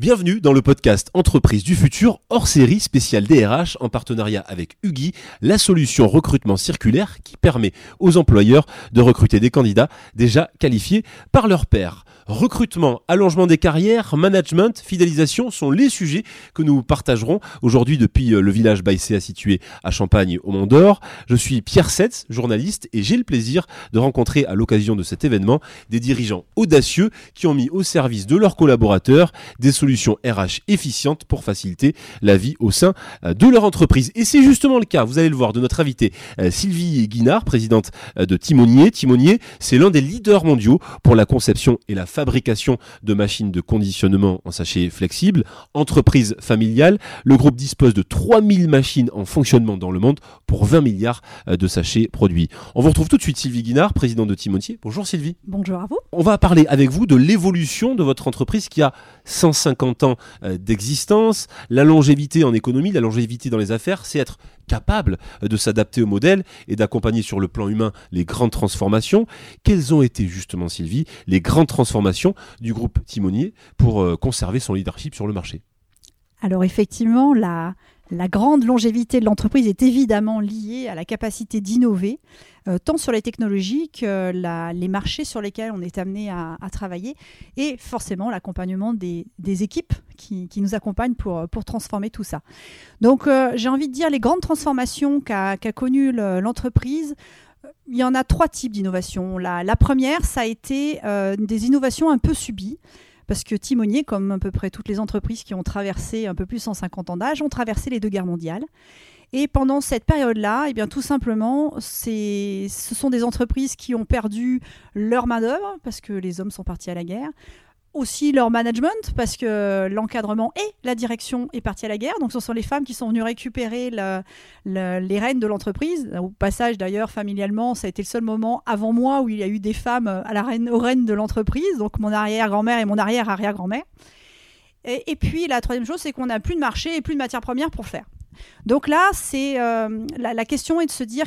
Bienvenue dans le podcast Entreprise du futur hors série spécial DRH en partenariat avec Ugi, la solution recrutement circulaire qui permet aux employeurs de recruter des candidats déjà qualifiés par leur père. Recrutement, allongement des carrières, management, fidélisation sont les sujets que nous partagerons aujourd'hui depuis euh, le village Baïséa situé à Champagne au Mont d'Or. Je suis Pierre Setz, journaliste, et j'ai le plaisir de rencontrer à l'occasion de cet événement des dirigeants audacieux qui ont mis au service de leurs collaborateurs des solutions RH efficientes pour faciliter la vie au sein euh, de leur entreprise. Et c'est justement le cas, vous allez le voir, de notre invitée euh, Sylvie Guinard, présidente de Timonier. Timonier, c'est l'un des leaders mondiaux pour la conception et la fabrication de machines de conditionnement en sachet flexible. Entreprise familiale, le groupe dispose de 3000 machines en fonctionnement dans le monde pour 20 milliards euh, de sachets produits. On vous retrouve tout de suite Sylvie Guinard, présidente de Timonier. Bonjour Sylvie. Bonjour à vous. On va parler avec vous de l'évolution de votre entreprise qui a 150 ans euh, d'existence. La longévité en économie, la longévité dans les affaires, c'est être capable de s'adapter au modèle et d'accompagner sur le plan humain les grandes transformations. Quelles ont été justement, Sylvie, les grandes transformations du groupe Timonier pour euh, conserver son leadership sur le marché? Alors effectivement, la, la grande longévité de l'entreprise est évidemment liée à la capacité d'innover, euh, tant sur les technologies que les marchés sur lesquels on est amené à, travailler, et forcément l'accompagnement des, équipes qui, nous accompagnent pour, transformer tout ça. Donc euh, j'ai envie de dire les grandes transformations qu'a connues l'entreprise. Il y en a trois types d'innovations. La, première, ça a été euh, des innovations un peu subies parce que Timonier, comme à peu près toutes les entreprises qui ont traversé un peu plus de 150 ans d'âge, ont traversé les deux guerres mondiales. Et pendant cette période-là, eh bien, tout simplement, ce sont des entreprises qui ont perdu leur main-d'œuvre parce que les hommes sont partis à la guerre, aussi leur management parce que l'encadrement et la direction est parti à la guerre. Donc ce sont les femmes qui sont venues récupérer les rênes de l'entreprise. Au passage d'ailleurs, familialement, ça a été le seul moment avant moi où il y a eu des femmes à la reine, aux rênes de l'entreprise, donc mon arrière-grand-mère et mon arrière-arrière-grand-mère. Et, et, puis la troisième chose, c'est qu'on n'a plus de marché et plus de matières premières pour faire. Donc là, euh, la, question est de se dire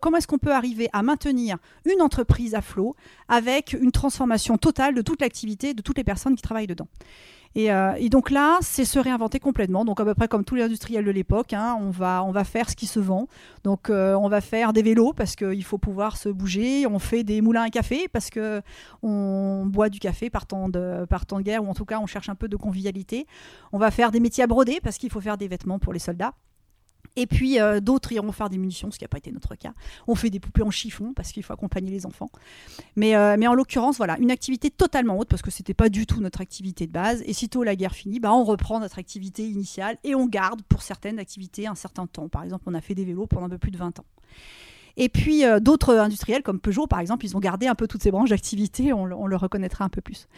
comment est-ce qu'on peut arriver à maintenir une entreprise à flot avec une transformation totale de toute l'activité de toutes les personnes qui travaillent dedans? Euh, et, donc là, c'est se réinventer complètement. Donc à peu près comme tous les industriels de l'époque, hein, on, va, on va faire ce qui se vend. Donc euh, on va faire des vélos parce qu'il faut pouvoir se bouger. On fait des moulins à café parce que on boit du café par temps, de, par temps de guerre ou en tout cas on cherche un peu de convivialité. On va faire des métiers à broder parce qu'il faut faire des vêtements pour les soldats. Et puis euh, d'autres iront faire des munitions, ce qui n'a pas été notre cas. On fait des poupées en chiffon parce qu'il faut accompagner les enfants. Mais, euh, en l'occurrence, voilà, une activité totalement haute parce que c'était pas du tout notre activité de base. Et sitôt la guerre finie, bah, on reprend notre activité initiale et on garde pour certaines activités un certain temps. Par exemple, on a fait des vélos pendant un peu plus de 20 ans. Et puis euh, d'autres industriels comme Peugeot, par exemple, ils ont gardé un peu toutes ces branches d'activité, on, le reconnaîtra un peu plus.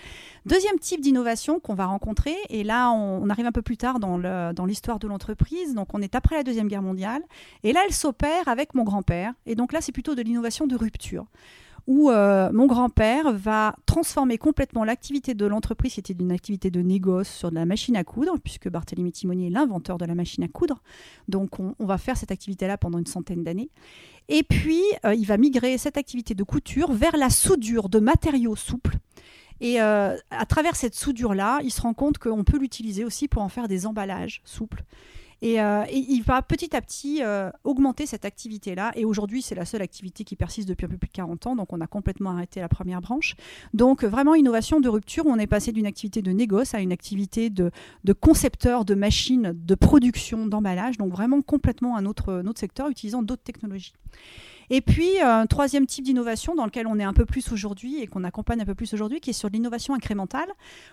Deuxième type d'innovation qu'on va rencontrer, et là on, arrive un peu plus tard dans l'histoire de l'entreprise, donc on est après la Deuxième Guerre mondiale, et là elle s'opère avec mon grand-père, et donc là c'est plutôt de l'innovation de rupture où euh, mon grand-père va transformer complètement l'activité de l'entreprise, qui était une activité de négoce sur de la machine à coudre, puisque Barthélemy Timonier est l'inventeur de la machine à coudre. Donc on, va faire cette activité-là pendant une centaine d'années. Et puis, euh, il va migrer cette activité de couture vers la soudure de matériaux souples. Et euh, à travers cette soudure-là, il se rend compte qu'on peut l'utiliser aussi pour en faire des emballages souples. Euh, et, il va petit à petit euh, augmenter cette activité-là. Et aujourd'hui, c'est la seule activité qui persiste depuis un peu plus de 40 ans. Donc, on a complètement arrêté la première branche. Donc, vraiment, innovation de rupture on est passé d'une activité de négoce à une activité de, de concepteur de machines de production d'emballage. Donc, vraiment complètement un autre, un autre secteur utilisant d'autres technologies. Et puis, un troisième type d'innovation dans lequel on est un peu plus aujourd'hui et qu'on accompagne un peu plus aujourd'hui, qui est sur l'innovation incrémentale,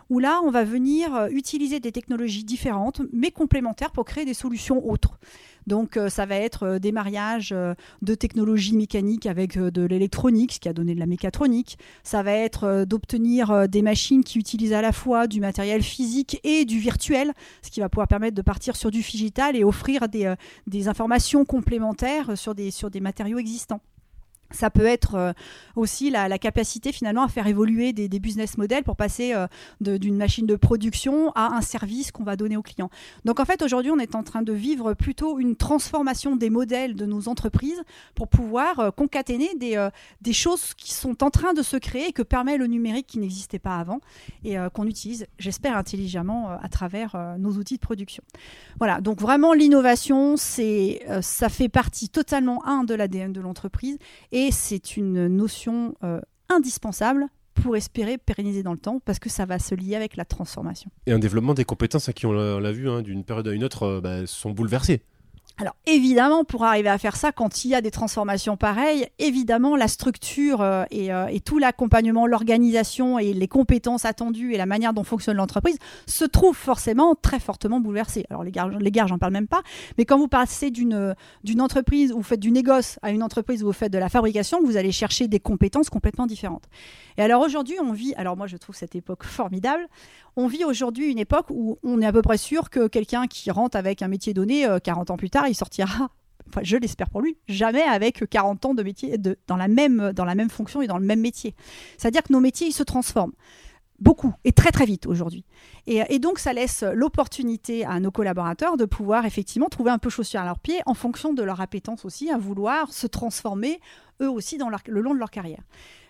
où là, on va venir euh, utiliser des technologies différentes, mais complémentaires pour créer des solutions autres. Donc euh, ça va être euh, des mariages euh, de technologies mécaniques avec de l'électronique, ce qui a donné de la mécatronique. Ça va être d'obtenir des machines qui utilisent à la fois du matériel physique et du virtuel, ce qui va pouvoir permettre de partir sur du digital et offrir des, informations complémentaires sur des matériaux existants. Ça peut être euh, aussi la, capacité finalement à faire évoluer des, business models pour passer euh, d'une machine de production à un service qu'on va donner aux clients. Donc en fait aujourd'hui on est en train de vivre plutôt une transformation des modèles de nos entreprises pour pouvoir euh, concaténer des, des, choses qui sont en train de se créer et que permet le numérique qui n'existait pas avant et qu'on utilise j'espère intelligemment à travers nos outils de production. Voilà donc vraiment l'innovation c'est ça fait partie totalement un de l'ADN de l'entreprise et c'est une notion euh, indispensable pour espérer pérenniser dans le temps, parce que ça va se lier avec la transformation. Et un développement des compétences, à qui on l'a vu, hein, d'une période à une autre, euh, bah, sont bouleversées. Alors évidemment, pour arriver à faire ça, quand il y a des transformations pareilles, évidemment, la structure euh, euh, et, tout l'accompagnement, l'organisation et les compétences attendues et la manière dont fonctionne l'entreprise se trouvent forcément très fortement bouleversées. Alors les gars, les j'en parle même pas, mais quand vous passez d'une entreprise où vous faites du négoce à une entreprise où vous faites de la fabrication, vous allez chercher des compétences complètement différentes. Et alors aujourd'hui, on vit, alors moi je trouve cette époque formidable, on vit aujourd'hui une époque où on est à peu près sûr que quelqu'un qui rentre avec un métier donné 40 euh, ans plus tard, il sortira Enfin, je l'espère pour lui, jamais avec 40 ans de métier de, dans, la même, dans la même fonction et dans le même métier. C'est-à-dire que nos métiers, ils se transforment beaucoup et très très vite aujourd'hui. Et, donc ça laisse l'opportunité à nos collaborateurs de pouvoir effectivement trouver un peu chaussure à leurs pieds en fonction de leur appétence aussi à vouloir se transformer eux aussi dans le long de leur carrière.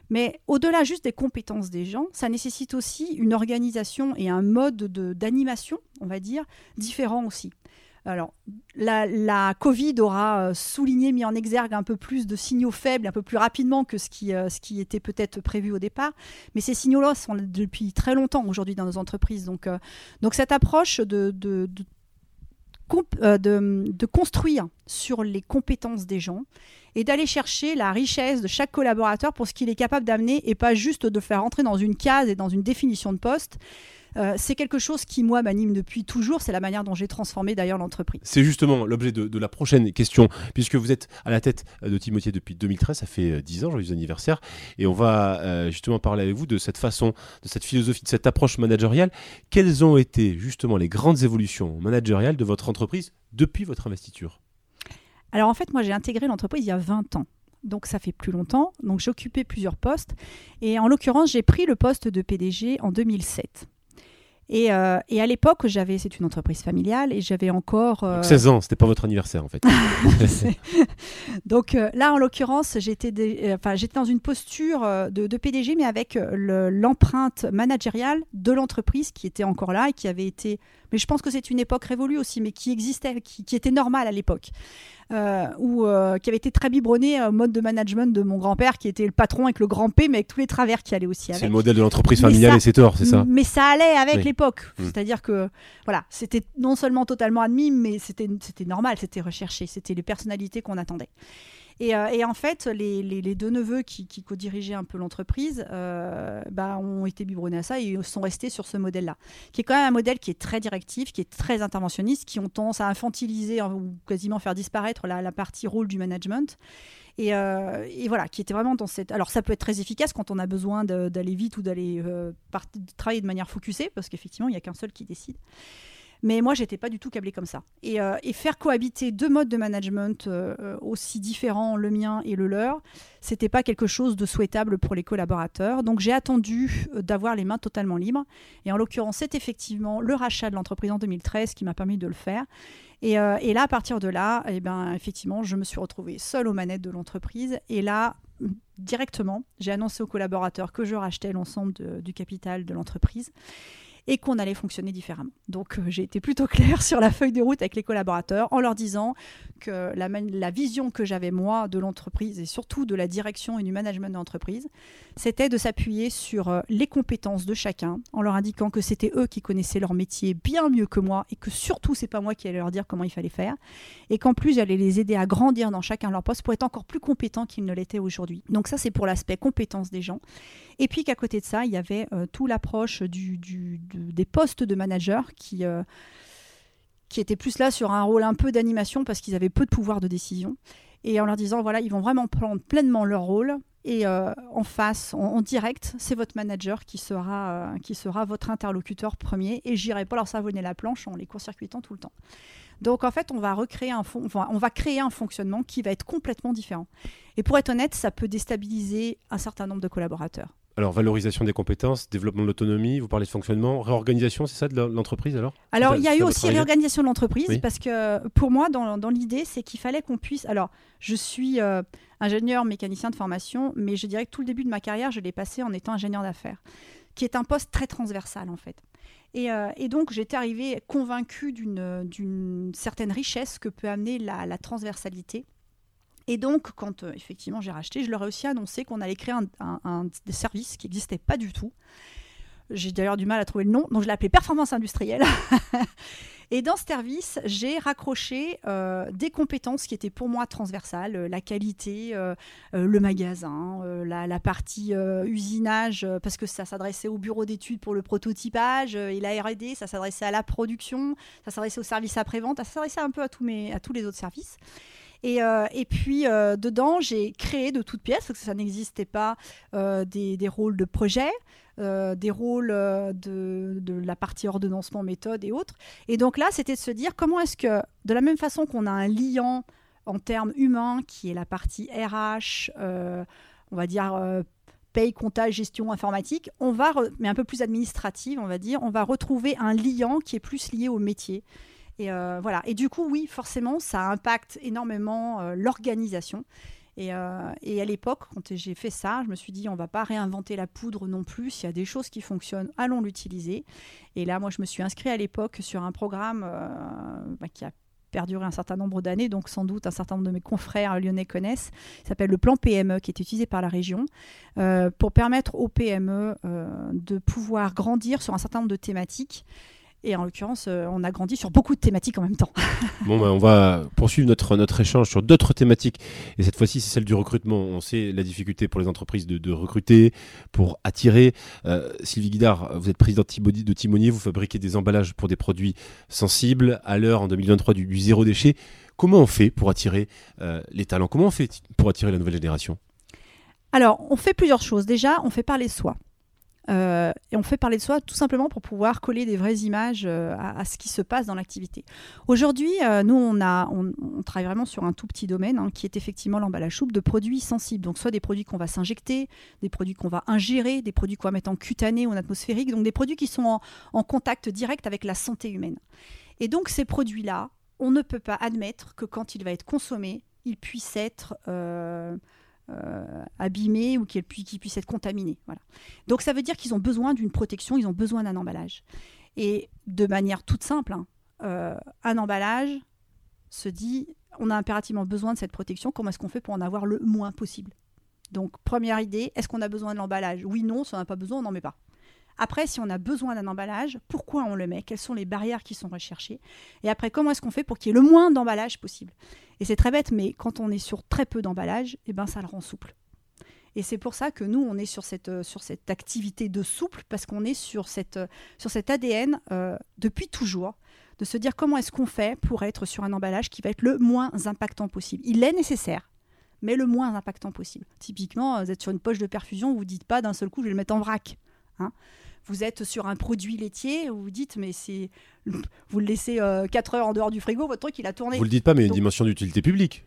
Mais au-delà juste des compétences des gens, ça nécessite aussi une organisation et un mode d'animation, on va dire, différent aussi. Alors, la, Covid aura euh, souligné, mis en exergue un peu plus de signaux faibles, un peu plus rapidement que ce qui, euh, ce qui était peut-être prévu au départ. Mais ces signaux-là sont depuis très longtemps aujourd'hui dans nos entreprises. Donc, euh, cette approche de, de, de construire sur les compétences des gens et d'aller chercher la richesse de chaque collaborateur pour ce qu'il est capable d'amener et pas juste de faire entrer dans une case et dans une définition de poste. Euh, c'est quelque chose qui, moi, m'anime depuis toujours. C'est la manière dont j'ai transformé d'ailleurs l'entreprise. C'est justement l'objet de, la prochaine question, puisque vous êtes à la tête de Timothée depuis 2013, ça fait 10 euh, ans, joyeux anniversaire, et on va euh, justement parler avec vous de cette façon, de cette philosophie, de cette approche managériale. Quelles ont été justement les grandes évolutions managériales de votre entreprise depuis votre investiture? Alors en fait, moi j'ai intégré l'entreprise il y a 20 ans. Donc ça fait plus longtemps. Donc j'ai occupé plusieurs postes. Et en l'occurrence, j'ai pris le poste de PDG en 2007. Euh, et, à l'époque, j'avais, c'est une entreprise familiale et j'avais encore. 16 euh, ans, c'était pas votre anniversaire en fait. Donc euh, là, en l'occurrence, j'étais, enfin, j'étais dans une posture de, PDG, mais avec l'empreinte managériale de l'entreprise qui était encore là et qui avait été. Mais je pense que c'est une époque révolue aussi, mais qui existait, qui, qui était normale à l'époque. Euh, ou euh, qui avait été très biberonné au mode de management de mon grand-père, qui était le patron avec le grand P, mais avec tous les travers qui allaient aussi avec. C'est le modèle de l'entreprise familiale et c'est tort, c'est ça Mais ça allait avec l'époque. Mm. C'est-à-dire que voilà, c'était non seulement totalement admis, mais c'était normal, c'était recherché, c'était les personnalités qu'on attendait. Euh, et, en fait, les, deux neveux qui, co-dirigeaient un peu l'entreprise euh, bah, ont été biberonnés à ça et sont restés sur ce modèle-là, qui est quand même un modèle qui est très directif, qui est très interventionniste, qui ont tendance à infantiliser ou quasiment faire disparaître la, partie rôle du management. Euh, et, voilà, qui était vraiment dans cette. Alors, ça peut être très efficace quand on a besoin d'aller vite ou d'aller travailler de manière focusée, parce qu'effectivement, il n'y a qu'un seul qui décide. Mais moi, j'étais pas du tout câblée comme ça. Et, euh, faire cohabiter deux modes de management euh, aussi différents, le mien et le leur, c'était pas quelque chose de souhaitable pour les collaborateurs. Donc j'ai attendu euh, d'avoir les mains totalement libres. Et en l'occurrence, c'est effectivement le rachat de l'entreprise en 2013 qui m'a permis de le faire. Et, là, à partir de là, eh ben, effectivement, je me suis retrouvée seule aux manettes de l'entreprise. Et là, directement, j'ai annoncé aux collaborateurs que je rachetais l'ensemble du capital de l'entreprise et qu'on allait fonctionner différemment. Donc euh, j'ai été plutôt claire sur la feuille de route avec les collaborateurs en leur disant que la, vision que j'avais moi de l'entreprise et surtout de la direction et du management de l'entreprise, c'était de s'appuyer sur euh, les compétences de chacun en leur indiquant que c'était eux qui connaissaient leur métier bien mieux que moi et que surtout c'est pas moi qui allais leur dire comment il fallait faire et qu'en plus j'allais les aider à grandir dans chacun leur poste pour être encore plus compétents qu'ils ne l'étaient aujourd'hui. Donc ça c'est pour l'aspect compétences des gens. Et puis qu'à côté de ça, il y avait euh, tout l'approche du, des postes de manager qui, euh, qui étaient plus là sur un rôle un peu d'animation parce qu'ils avaient peu de pouvoir de décision. Et en leur disant, voilà, ils vont vraiment prendre pleinement leur rôle Et en face, en, direct, c'est votre manager qui sera, qui sera votre interlocuteur premier. Et j'irai pas leur savonner la planche en les court-circuitant tout le temps. Donc en fait, on va recréer un on va créer un fonctionnement qui va être complètement différent. Et pour être honnête, ça peut déstabiliser un certain nombre de collaborateurs. Alors, valorisation des compétences, développement de l'autonomie, vous parlez de fonctionnement, réorganisation, c'est ça de l'entreprise alors? Alors, il y a eu aussi réorganisation de l'entreprise parce que pour moi, dans, l'idée, c'est qu'il fallait qu'on puisse. Alors, je suis euh, ingénieur mécanicien de formation, mais je dirais que tout le début de ma carrière, je l'ai passé en étant ingénieur d'affaires, qui est un poste très transversal en fait. Euh, et, donc, j'étais arrivée convaincue d'une certaine richesse que peut amener la, transversalité. Et donc, quand euh, effectivement j'ai racheté, je leur ai aussi annoncé qu'on allait créer un, un, des services qui n'existait pas du tout. J'ai d'ailleurs du mal à trouver le nom, donc je l'ai appelé Performance Industrielle. Et dans ce service, j'ai raccroché euh, des compétences qui étaient pour moi transversales, euh, la qualité, le magasin, la, partie usinage, parce que ça s'adressait au bureau d'études pour le prototypage, et la R&D, ça s'adressait à la production, ça s'adressait au service après-vente, ça s'adressait un peu à tous les autres services. Et, et, puis, dedans, j'ai créé de toutes pièces, parce que ça n'existait pas, des, des, rôles de projet, euh, des rôles euh, de, la partie ordonnancement, méthode et autres. Et donc là, c'était de se dire comment est-ce que, de la même façon qu'on a un liant en termes humains, qui est la partie RH, euh, on va dire paye, comptage, gestion informatique, on va, mais un peu plus administrative, on va dire, on va retrouver un liant qui est plus lié au métier. Et voilà. Et du coup, oui, forcément, ça impacte énormément l'organisation. Euh, et, à l'époque, quand j'ai fait ça, je me suis dit, on va pas réinventer la poudre non plus. S'il y a des choses qui fonctionnent, allons l'utiliser. Et là, moi, je me suis inscrit à l'époque sur un programme euh, bah, qui a perduré un certain nombre d'années, donc sans doute un certain nombre de mes confrères lyonnais connaissent, il s'appelle le plan PME, qui est utilisé par la région, euh, pour permettre aux PME de pouvoir grandir sur un certain nombre de thématiques et en l'occurrence, euh, on a grandi sur beaucoup de thématiques en même temps. bon, ben, on va poursuivre notre, notre échange sur d'autres thématiques. Et cette fois-ci, c'est celle du recrutement. On sait la difficulté pour les entreprises de, recruter, pour attirer. Euh, Sylvie Guidard, vous êtes présidente de Timonier, vous fabriquez des emballages pour des produits sensibles à l'heure en 2023 du, zéro déchet. Comment on fait pour attirer euh, les talents? Comment on fait pour attirer la nouvelle génération? Alors, on fait plusieurs choses. Déjà, on fait parler soi. Euh, et on fait parler de soi tout simplement pour pouvoir coller des vraies images euh, à, ce qui se passe dans l'activité. Aujourd'hui, euh, nous, on, travaille vraiment sur un tout petit domaine hein, qui est effectivement l'emballage souple de produits sensibles. Donc, soit des produits qu'on va s'injecter, des produits qu'on va ingérer, des produits qu'on va mettre en cutané ou en atmosphérique, donc des produits qui sont en, en contact direct avec la santé humaine. Et donc, ces produits-là, on ne peut pas admettre que quand il va être consommé, il puisse être euh, abîmés ou qu'ils puissent être contaminés. Voilà. Donc ça veut dire qu'ils ont besoin d'une protection, ils ont besoin d'un emballage. Et de manière toute simple, hein, euh, un emballage se dit, on a impérativement besoin de cette protection, comment est-ce qu'on fait pour en avoir le moins possible? Donc première idée, est-ce qu'on a besoin de l'emballage? Oui, non, si on n'a pas besoin, on n'en met pas. Après, si on a besoin d'un emballage, pourquoi on le met? Quelles sont les barrières qui sont recherchées? Et après, comment est-ce qu'on fait pour qu'il y ait le moins d'emballage possible? Et c'est très bête, mais quand on est sur très peu d'emballage, eh ben, ça le rend souple. Et c'est pour ça que nous, on est sur cette, sur cette activité de souple, parce qu'on est sur, cette, sur cet ADN euh, depuis toujours, de se dire comment est-ce qu'on fait pour être sur un emballage qui va être le moins impactant possible. Il est nécessaire, mais le moins impactant possible. Typiquement, vous êtes sur une poche de perfusion, vous ne dites pas d'un seul coup, je vais le mettre en vrac. Hein vous êtes sur un produit laitier, vous vous dites, mais c'est. Vous le laissez 4 euh, heures en dehors du frigo, votre truc, il a tourné. Vous le dites pas, mais il y a une dimension d'utilité publique.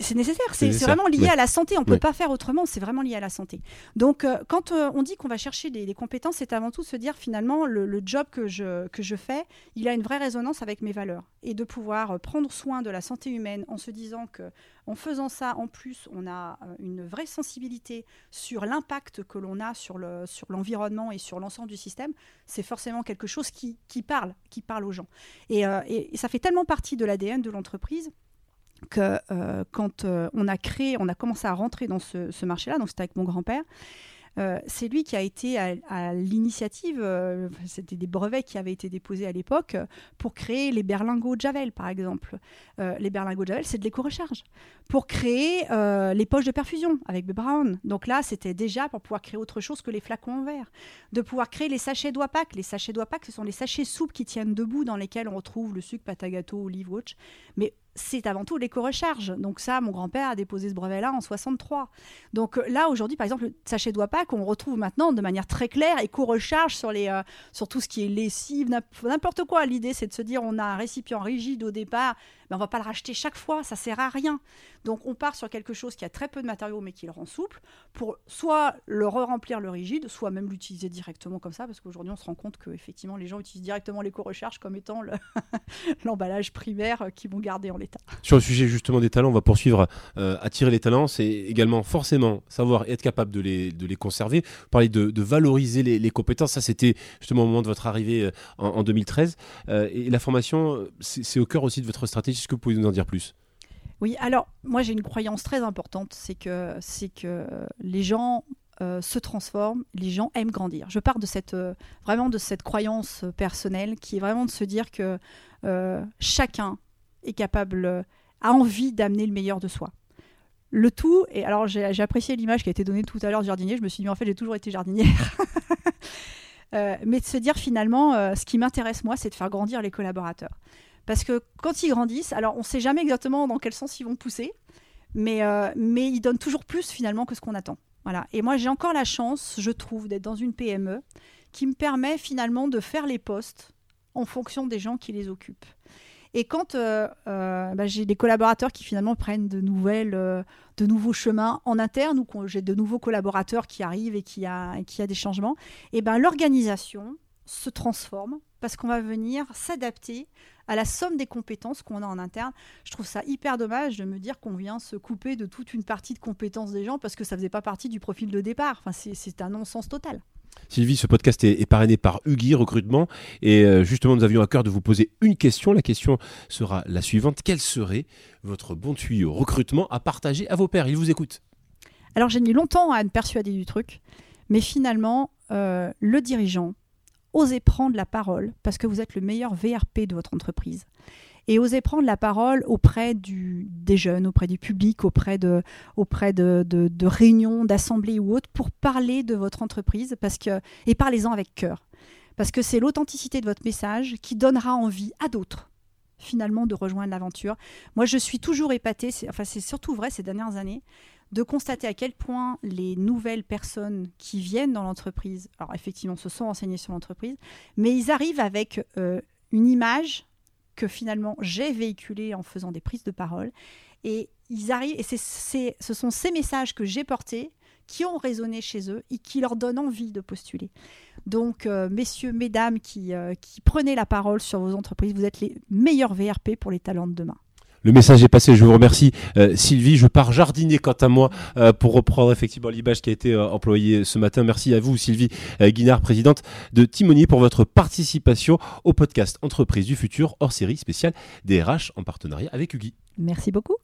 C'est nécessaire, c'est vraiment lié à la santé. On ne peut pas faire autrement, c'est vraiment lié à la santé. Donc, euh, quand euh, on dit qu'on va chercher des, compétences, c'est avant tout se dire finalement le, job que je, que je fais, il a une vraie résonance avec mes valeurs. Et de pouvoir euh, prendre soin de la santé humaine en se disant que en faisant ça, en plus, on a une vraie sensibilité sur l'impact que l'on a sur l'environnement le, sur et sur l'ensemble du système, c'est forcément quelque chose qui, qui, parle, qui parle aux gens. et, et ça fait tellement partie de l'ADN de l'entreprise que euh, quand euh, on a créé, on a commencé à rentrer dans ce, marché-là, donc c'était avec mon grand-père, euh, c'est lui qui a été à, l'initiative, c'était des brevets qui avaient été déposés à l'époque pour créer les berlingots Javel, par exemple. Les berlingots Javel, c'est de l'éco-recharge. Pour créer les poches de perfusion avec B. Brown. Donc là, c'était déjà pour pouvoir créer autre chose que les flacons en verre. De pouvoir créer les sachets d'Oipac. Les sachets d'Oipac, ce sont les sachets souples qui tiennent debout dans lesquels on retrouve le sucre, pâte à gâteau, olive, watch. Mais c'est avant tout l'éco-recharge. Donc ça, mon grand-père a déposé ce brevet-là en 63. Donc euh, là, aujourd'hui, par exemple, le sachet pas qu'on retrouve maintenant de manière très claire, éco-recharge sur, euh, sur tout ce qui est lessive, n'importe quoi. L'idée, c'est de se dire, on a un récipient rigide au départ, mais on va pas le racheter chaque fois, ça sert à rien. Donc on part sur quelque chose qui a très peu de matériaux, mais qui le rend souple, pour soit le re-remplir le rigide, soit même l'utiliser directement comme ça, parce qu'aujourd'hui, on se rend compte que effectivement, les gens utilisent directement l'éco-recharge comme étant l'emballage primaire qu'ils vont garder en l'état. Sur le sujet justement des talents, on va poursuivre. Euh, attirer les talents, c'est également forcément savoir être capable de les, de les conserver. Parler de, de valoriser les, compétences, ça c'était justement au moment de votre arrivée euh, en, en 2013. Euh, et la formation, c'est au cœur aussi de votre stratégie. Est-ce que vous pouvez nous en dire plus? Oui, alors moi j'ai une croyance très importante, c'est que, c'est que les gens euh, se transforment, les gens aiment grandir. Je pars de cette, euh, vraiment de cette croyance personnelle qui est vraiment de se dire que euh, chacun est capable, a envie d'amener le meilleur de soi. Le tout, et alors j'ai, apprécié l'image qui a été donnée tout à l'heure du jardinier, je me suis dit en fait j'ai toujours été jardinière. mais de se dire finalement, ce qui m'intéresse moi, c'est de faire grandir les collaborateurs. Parce que quand ils grandissent, alors on ne sait jamais exactement dans quel sens ils vont pousser, mais, mais ils donnent toujours plus finalement que ce qu'on attend. Voilà. Et moi, j'ai encore la chance, je trouve, d'être dans une PME qui me permet finalement de faire les postes en fonction des gens qui les occupent. Et quand euh, euh, bah, j'ai des collaborateurs qui finalement prennent de, nouvelles, euh, de nouveaux chemins en interne ou j'ai de nouveaux collaborateurs qui arrivent et qui a, qui a des changements, et ben l'organisation se transforme parce qu'on va venir s'adapter à la somme des compétences qu'on a en interne. Je trouve ça hyper dommage de me dire qu'on vient se couper de toute une partie de compétences des gens parce que ça faisait pas partie du profil de départ. Enfin, c'est un non-sens total. Sylvie, ce podcast est, parrainé par Hugui Recrutement et euh, justement nous avions à cœur de vous poser une question. La question sera la suivante. Quel serait votre bon tuyau recrutement à partager à vos pairs? Ils vous écoutent. Alors j'ai mis longtemps à me persuader du truc, mais finalement, euh, le dirigeant, osez prendre la parole parce que vous êtes le meilleur VRP de votre entreprise. Et osez prendre la parole auprès du, des jeunes, auprès du public, auprès de, auprès de, de, réunions, d'assemblées ou autres, pour parler de votre entreprise parce que, et parlez-en avec cœur. Parce que c'est l'authenticité de votre message qui donnera envie à d'autres finalement de rejoindre l'aventure. Moi, je suis toujours épatée, enfin c'est surtout vrai ces dernières années, de constater à quel point les nouvelles personnes qui viennent dans l'entreprise, alors effectivement, se sont renseignées sur l'entreprise, mais ils arrivent avec euh, une image que finalement j'ai véhiculée en faisant des prises de parole. Et ils arrivent, et ce sont ces messages que j'ai portés qui ont résonné chez eux et qui leur donnent envie de postuler. Donc, euh, messieurs, mesdames qui, euh, qui prenez la parole sur vos entreprises, vous êtes les meilleurs VRP pour les talents de demain. Le message est passé, je vous remercie euh, Sylvie. Je pars jardiner quant à moi euh, pour reprendre effectivement l'image qui a été euh, employée ce matin. Merci à vous Sylvie Guinard, présidente de Timonier, pour votre participation au podcast Entreprise du futur hors série spéciale DRH en partenariat avec Ugui. Merci beaucoup.